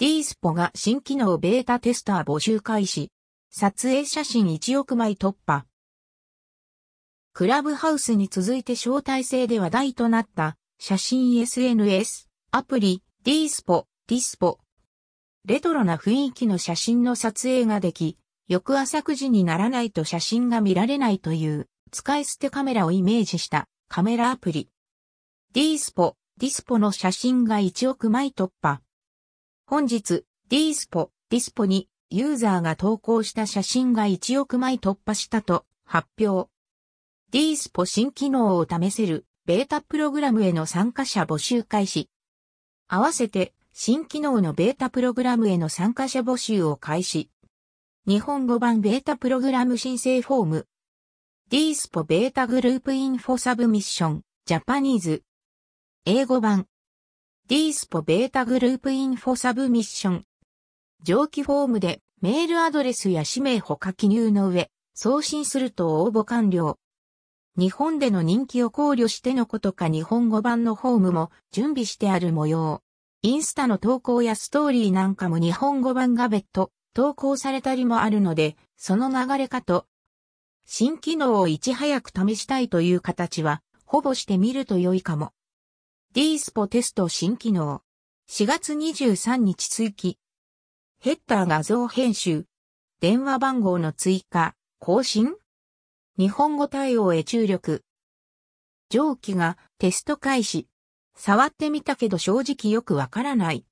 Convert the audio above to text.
D スポが新機能ベータテスター募集開始。撮影写真1億枚突破。クラブハウスに続いて招待制で話題となった写真 SNS アプリ D スポ、ディスポ。レトロな雰囲気の写真の撮影ができ、翌朝9時にならないと写真が見られないという使い捨てカメラをイメージしたカメラアプリ。D スポ、ディスポの写真が1億枚突破。本日、D スポ、ディスポにユーザーが投稿した写真が1億枚突破したと発表。D スポ新機能を試せるベータプログラムへの参加者募集開始。合わせて新機能のベータプログラムへの参加者募集を開始。日本語版ベータプログラム申請フォーム。D スポベータグループインフォサブミッション、ジャパニーズ。英語版。D スポベータグループインフォサブミッション。上記フォームでメールアドレスや氏名ほか記入の上、送信すると応募完了。日本での人気を考慮してのことか日本語版のフォームも準備してある模様。インスタの投稿やストーリーなんかも日本語版が別途投稿されたりもあるので、その流れかと。新機能をいち早く試したいという形は、ほぼしてみると良いかも。D スポテスト新機能。4月23日追記。ヘッダー画像編集。電話番号の追加、更新日本語対応へ注力。上記がテスト開始。触ってみたけど正直よくわからない。